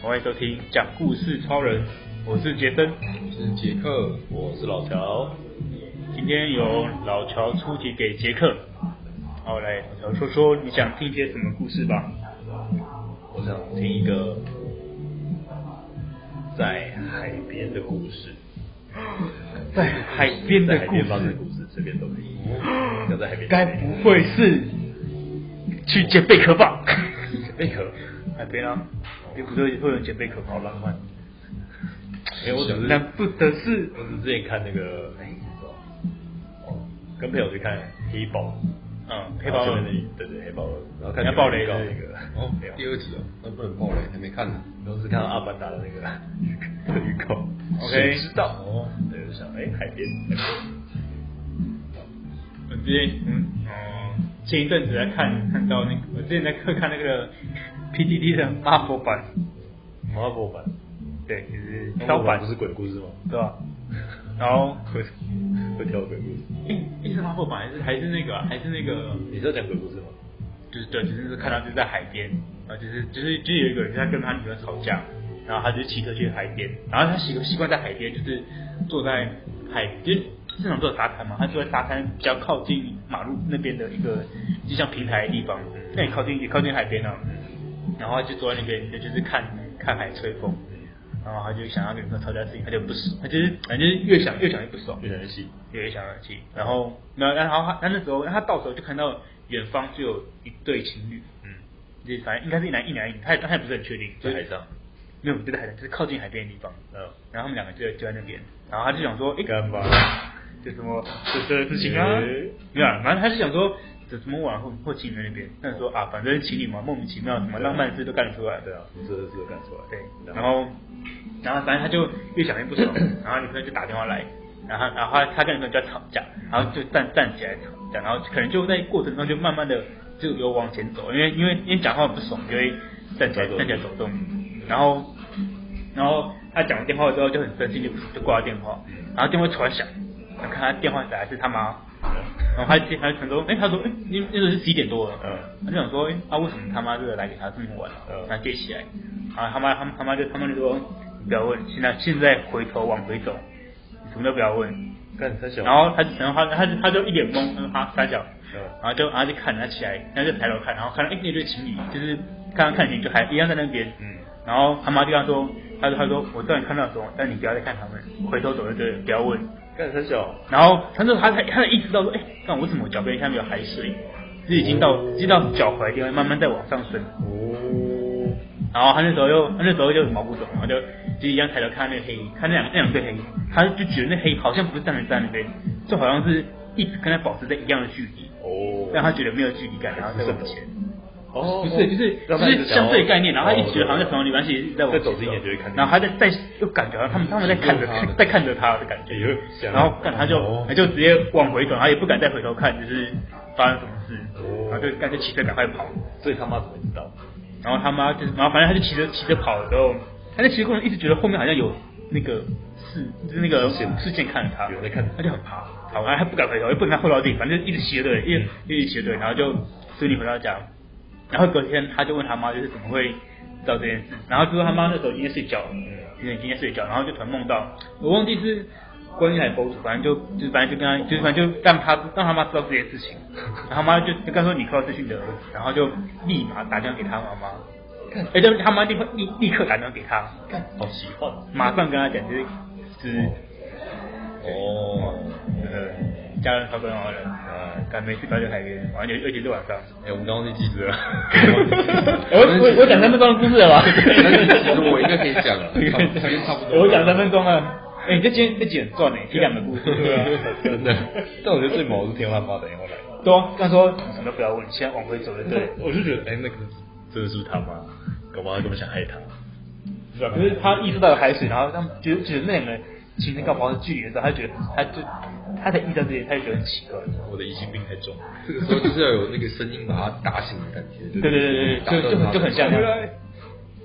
欢迎收听讲故事超人，我是杰森，我是杰克，我是老乔。今天由老乔出题给杰克，好，来老乔说说你想听些什么故事吧。我想听一个在海边的故事。在海边的故事，发生的故事随便都可以。要在海边。该不会是去捡贝壳吧？捡贝壳？海边啊。也不对，会有捡贝壳，好浪漫。哎，我只是难不得是，我是之前看那个，哎，哦，跟朋友去看黑豹，嗯，黑豹二，对对，黑豹二，然后看要爆雷的那个，哦，第二集哦，那不能爆雷，还没看呢，都是看到阿凡达的那个 预告，OK，知道？哦，对，就想，哎，海边，我之前，嗯，哦，前一阵子在看，看到那个，我之前在课看那个。PTT 的 Marvel 版，Marvel 版，对，就是挑版，不是鬼故事吗？对吧？然后会会跳鬼故事。诶，是 Marvel 版还是还是那个还是那个？你是要讲鬼故事吗？就是对，就是看到就是在海边，然后，就是就是就是有一个人在跟他女儿吵架，然后他就骑车去海边，然后他习习惯在海边就是坐在海边，经常坐在沙滩嘛，他坐在沙滩比较靠近马路那边的一个就像平台的地方，那也靠近也靠近海边啊。然后他就坐在那边，就是看看海吹风，然后他就想要跟女朋友吵架事情，他就不爽，他就是反正就是越想越想越不爽，越想越气，越想越气。然后，然后然后他他那时候，他到时候就看到远方就有一对情侣，嗯，就反正应该是一男一男一女，他也他也不是很确定，在海上，没有就在海上，就是靠近海边的地方，嗯，然后他们两个就就在那边，然后他就想说，哎，干嘛？就什么这这事情啊？对啊，反正他是想说。就什么晚或或情侣那边，但是说啊，反正情侣嘛，莫名其妙什么浪漫事都干得出来，对啊，什么事都干出来。对，然后然后反正他就越想越不爽，然后女朋友就打电话来，然后然后他他跟女朋友就要吵架，然后就站站起来吵架，然后可能就在过程中就慢慢的就有往前走，因为因为因为讲话不爽就会站起来站起来走动，然后然后他讲完电话之后就很生气，就就挂了电话，然后电话突然响，看他电话打来是他妈。然后他他很多，哎，他说，哎，那那时候是十一点多了，嗯，他就想说，哎，啊，为什么他妈这个来给他这么晚了？嗯，他接起来，啊，他妈他他妈就他妈就说，不要问，现在现在回头往回走，什么都不要问，干三小，然后他然后他他就他就一脸懵，他说哈三小，嗯，然后就然后就看他起来，然后就抬头看，然后看到哎那对情侣，就是刚刚看见就还一样在那边，嗯，然后他妈就跟他说，他说他说我知道你看到什么，但你不要再看他们，回头走就对了，不要问。干三小，然后他说他他他意识到说，哎，那为什么脚边下面有海水，是已经到已经到脚踝地方，慢慢在往上升。哦。然后他那时候又他那时候就毛骨悚然，就就一样抬头看那个黑，看那两那两对黑，他就觉得那黑好像不是站在站那边，就好像是一直跟他保持在一样的距离。哦。让他觉得没有距离感，然后再往前。哦，不是，就是就是相对概念，然后他一直觉得好像在从里面，其实在往走近一点就会看，然后他在在又感觉到他们他们在看着他，在看着他的感觉，然后干他就他就直接往回转，他也不敢再回头看，就是发生什么事，然后就干脆骑车赶快跑。所以他妈怎么知道？然后他妈就是然后反正他就骑着骑着跑的时候，他在骑的过程一直觉得后面好像有那个视就是那个视线。看着他，有在看，他。就很怕，好，他还不敢回头，又不能看后照镜，反正一直斜着对，一直一直斜着对，然后就顺利回到家。然后隔天他就问他妈，就是怎么会知道这件事？然后就说他妈那时候已经睡觉了，今天今天睡觉，然后就突然梦到，我忘记是关于还是佛祖，反正就就反正就跟他，就是反正就让他让他妈知道这件事情。然后他妈就就跟他说你快要失去你的儿子，然后就立马打电话给他妈妈。哎，对，他妈立刻立立刻打电话给他，好奇幻，马上跟他讲，就是是哦，呃。家人超多好人，呃，赶没去到就海边，完全而且是晚上。哎，我们刚刚是记者。我我 我讲三分钟的故事了吧？我应该可以讲了，差不多。我讲三分钟了。哎，你这今天这集很赚哎，体两个故事。对啊，真的。但我觉得最毛是天花板打电话来。对啊，他说什么都不要问，现在往回走就对。我就觉得，哎，那个真的是不是他妈？搞不好他根本想害他。是？可是他意识到有海水，然后让觉得觉得那两个其实搞不好是距离的时候，他觉得他就。他的意在这里，他就觉得很奇怪。我的疑心病太重，这个时候就是要有那个声音把他打醒的感觉。对对对对，就就很就很像。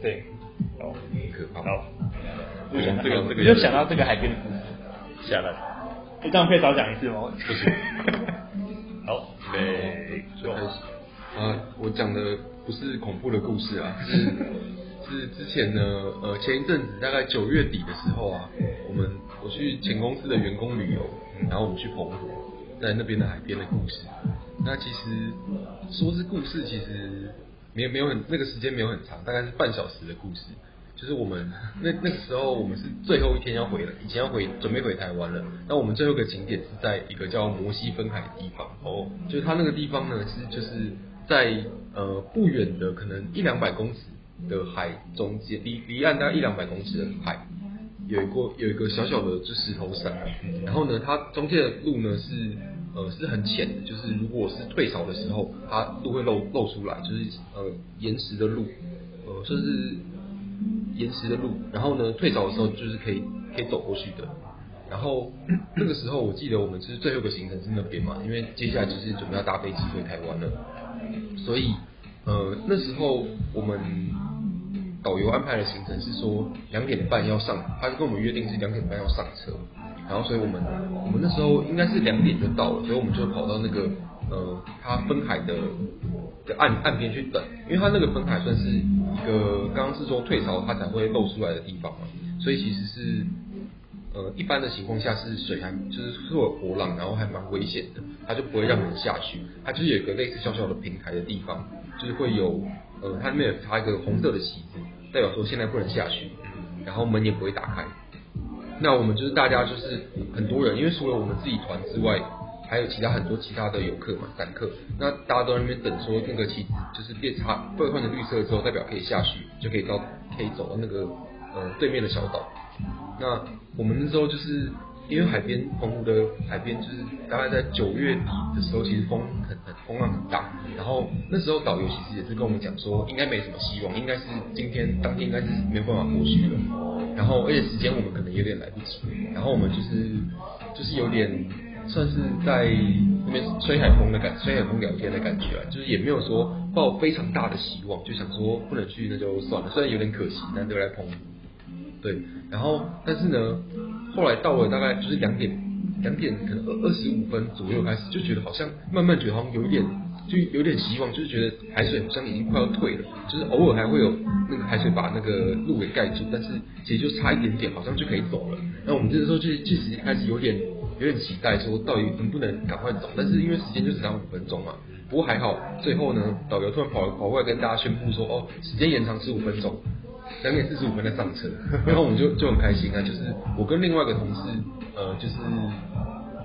对，哦，可怕。好，就想这个这个，就想到这个海边的故事。下来，你这样可以少讲一次吗？不行。好，准备就开始。啊，我讲的不是恐怖的故事啊，是是之前呢，呃，前一阵子大概九月底的时候啊，我们我去前公司的员工旅游，然后我们去澎湖，在那边的海边的故事。那其实说是故事，其实没有没有很那个时间没有很长，大概是半小时的故事。就是我们那那个时候，我们是最后一天要回了，以前要回准备回台湾了。那我们最后一个景点是在一个叫摩西分海的地方哦，就是它那个地方呢是就是在呃不远的可能一两百公尺的海中间，离离岸大概一两百公尺的海，有一个有一个小小的就石头山，然后呢它中间的路呢是呃是很浅的，就是如果是退潮的时候，它路会露露出来，就是呃岩石的路，呃甚至。岩石的路，然后呢，退潮的时候就是可以可以走过去的。然后 那个时候我记得我们是最后一个行程是那边嘛，因为接下来就是准备要搭飞机回台湾了。所以呃那时候我们导游安排的行程是说两点半要上，他就跟我们约定是两点半要上车。然后所以我们我们那时候应该是两点就到了，所以我们就跑到那个呃他分海的。的岸岸边去等，因为它那个分海算是一个刚刚是说退潮它才会露出来的地方嘛，所以其实是呃一般的情况下是水还就是会有波浪，然后还蛮危险的，它就不会让人下去，它就是有个类似小小的平台的地方，就是会有呃它里面有插一个红色的旗子，代表说现在不能下去，然后门也不会打开。那我们就是大家就是很多人，因为除了我们自己团之外。还有其他很多其他的游客嘛，散客，那大家都在那边等，说那个旗就是变差变换成绿色之后，代表可以下去，就可以到可以走到那个呃对面的小岛。那我们那时候就是因为海边澎湖的海边就是大概在九月底的时候，其实风很很风浪很大，然后那时候导游其实也是跟我们讲说，应该没什么希望，应该是今天当天应该是没有办法过去了。然后而且时间我们可能有点来不及，然后我们就是就是有点。算是在那边吹海风的感，吹海风聊天的感觉啊，就是也没有说抱非常大的希望，就想说不能去那就算了，虽然有点可惜，难得来澎湖。对，然后但是呢，后来到了大概就是两点，两点可能二二十五分左右开始，就觉得好像慢慢觉得好像有一点，就有点希望，就是觉得海水好像已经快要退了，就是偶尔还会有那个海水把那个路给盖住，但是其实就差一点点，好像就可以走了。那我们这个时候就其实开始有点。有点期待，说到底能不能赶快走？但是因为时间就只剩五分钟嘛。不过还好，最后呢，导游突然跑跑过来跟大家宣布说：“哦，时间延长十五分钟，两点四十五分再上车。”然后我们就就很开心啊，就是我跟另外一个同事，呃，就是。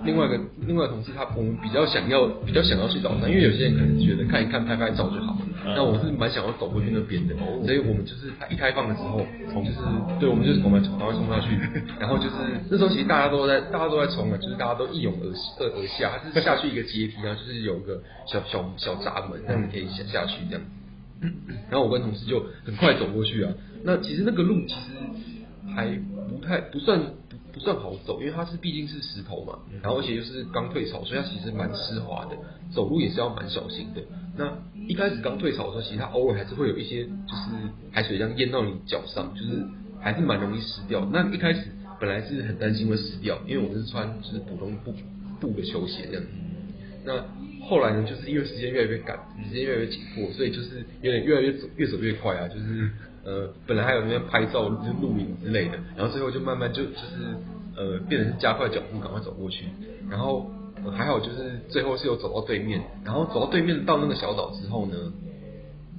另外一个另外一个同事他，他我们比较想要比较想要去早餐，因为有些人可能觉得看一看拍拍照就好了。那、嗯、我是蛮想要走过去那边的，哦、所以我们就是他一开放的时候，就是对，我们就是我们赶快冲下去，然后就是那时候其实大家都在大家都在冲啊，就是大家都一拥而而而下，就是下去一个阶梯啊，就是有一个小小小闸门，让你可以下下去这样。然后我跟同事就很快走过去啊，那其实那个路其实还不太不算。不算好走，因为它是毕竟是石头嘛，然后而且又是刚退潮，所以它其实蛮湿滑的，走路也是要蛮小心的。那一开始刚退潮的时候，其实它偶尔还是会有一些就是海水这样淹到你脚上，就是还是蛮容易湿掉。那一开始本来是很担心会湿掉，因为我是穿就是普通布布的球鞋这样子。那后来呢，就是因为时间越来越赶，时间越来越紧迫，所以就是有点越来越走越走越快啊，就是。呃，本来还有那边拍照、就是录影之类的，然后最后就慢慢就就是呃，变成是加快脚步，赶快走过去。然后、呃、还好，就是最后是有走到对面，然后走到对面到那个小岛之后呢，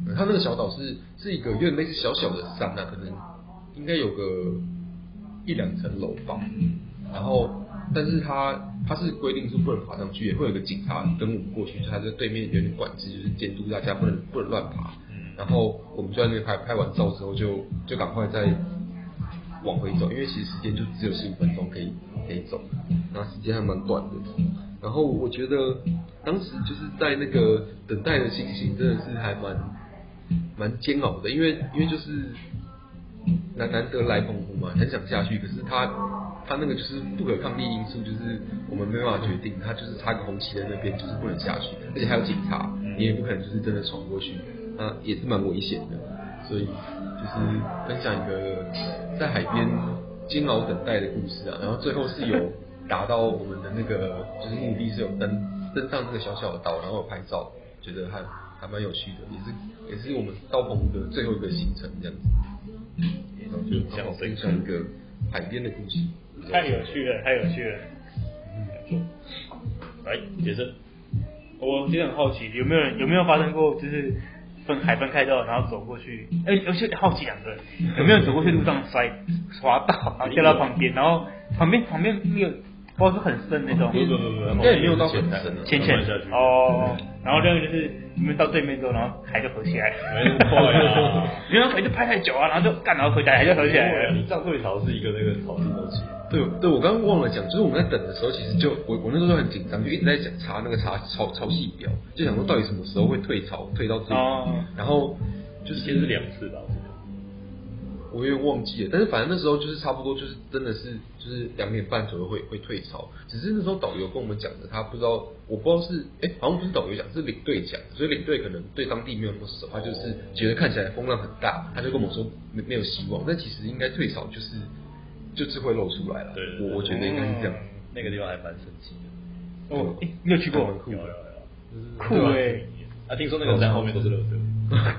呃、它那个小岛是是一个有点类似小小的山啊，可能应该有个一两层楼吧。然后，但是它它是规定是不能爬上去，也会有个警察跟我们过去，就它在对面有点管制，就是监督大家不能不能乱爬。然后我们就在那边拍拍完照之后就，就赶快再往回走，因为其实时间就只有十五分钟可以可以走，那时间还蛮短的。然后我觉得当时就是在那个等待的心情真的是还蛮蛮煎熬的，因为因为就是难难得来澎湖嘛，很想下去，可是他他那个就是不可抗力因素，就是我们没办法决定，他就是插个红旗在那边，就是不能下去，而且还有警察，你也不可能就是真的闯过去。也是蛮危险的，所以就是分享一个在海边煎熬等待的故事啊。然后最后是有达到我们的那个就是目的是有登登上那个小小的岛，然后有拍照，觉得还还蛮有趣的，也是也是我们到澎湖的最后一个行程这样子。然后就刚好分享一个海边的故事，太有趣了，太有趣了。来，接着，我其实很好奇，有没有人有没有发生过就是？分海分开之后，然后走过去，哎，而且好奇两个人有没有走过去路上摔滑倒，然后掉到旁边，然后旁边旁边没有不知道是很深那种，不不不不，应该也没有到很深，浅浅哦。然后另外就是你们到对面之后，然后海就合起来，没那么快啊，因为海就拍太久啊，然后就干，然后合起来，海就合起来。你这样退潮是一个那个潮汐周期。对对，我刚刚忘了讲，就是我们在等的时候，其实就我我那时候就很紧张，就一直在讲查那个查潮潮汐表，就想说到底什么时候会退潮，退到这里。哦。然后就是先是两次吧，我有点忘记了，但是反正那时候就是差不多，就是真的是就是两点半左右会会退潮。只是那时候导游跟我们讲的，他不知道，我不知道是哎，好像不是导游讲，是领队讲，所以领队可能对当地没有那么熟，他就是觉得看起来风浪很大，他就跟我们说没没有希望，但其实应该退潮就是。就是会露出来了，对，我我觉得应该是这样，那个地方还蛮神奇的。哦，你有去过？有有有，酷哎！啊，听说那个山后面都是垃圾。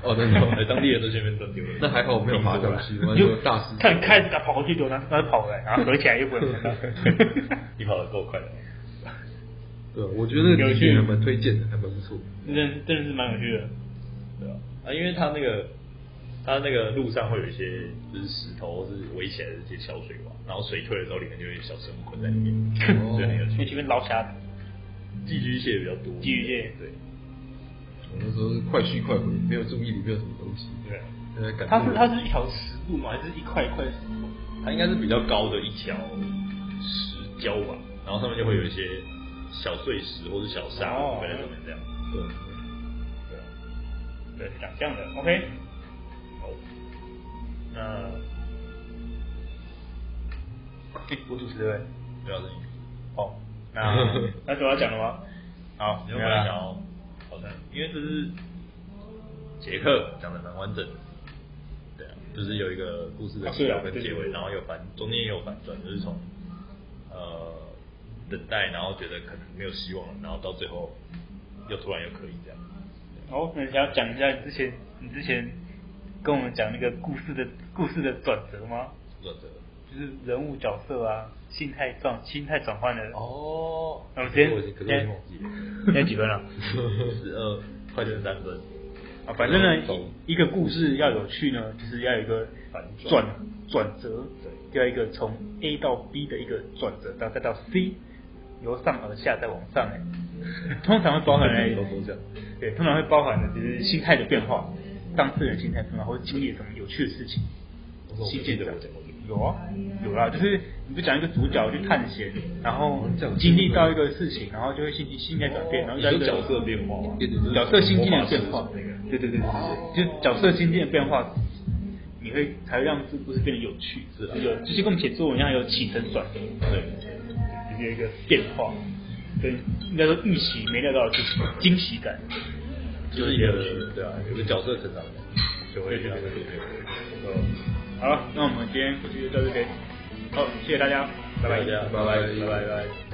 哦，真的，当地人都前面都丢了。那还好我没有爬上去，我就大师看开始他跑过去丢，然后他跑回来，然后合起来又不能看到。你跑得够快的。对，我觉得有趣，还蛮推荐的，还蛮不错。真真的是蛮有趣的，对啊，啊，因为他那个。它那个路上会有一些就是石头，或是围起来的一些小水洼，然后水退的时候，里面就会有小生物困在里面，所以很有趣。因为这边捞虾，寄居蟹比较多。寄居蟹，对。我那时候是快去快回，没有注意里面有什么东西。对。它是它是一条石路吗？还是一块一块石头？它应该是比较高的一条石礁吧，然后上面就会有一些小碎石或者小沙在上面这样。对。对啊。对，长这样的，OK。那，哎，我主持对不要声音。好，那 那主要讲了吗？好，没有讲哦。好的，因为这是杰克讲的蛮完整的。对啊，就是有一个故事的起头跟结尾，然后有反，中间也有反转，就是从呃等待，然后觉得可能没有希望了，然后到最后又突然又可以这样。哦，那你想要讲一下你之前，你之前跟我们讲那个故事的。故事的转折吗？转折就是人物角色啊，心态转心态转换的哦。那我今天可是我今天现在几分了？十二快点三分。啊，反正呢，一个故事要有趣呢，就是要有一个转转折，要一个从 A 到 B 的一个转折，然后再到 C，由上而下再往上哎，通常会包含哎，对，通常会包含的就是心态的变化。当事人心态变化，或者经历什么有趣的事情，心境的。有啊，有啦，就是你不讲一个主角去探险，然后经历到一个事情，然后就会心心态转变，然后一个角色变化。嘛，角色心境的变化，对对对对对，就是角色心境的变化，你会才会让这故事变得有趣，是吧，有。就是跟我们写作文一样，有起承转合，对，就是有一个变化，对，应该说预期没料到的事情，惊喜感。就是一个对啊，有个角色成长，就会这样。好了，那我们今天故事就到这边。好，谢谢大家，拜拜，拜拜，拜拜。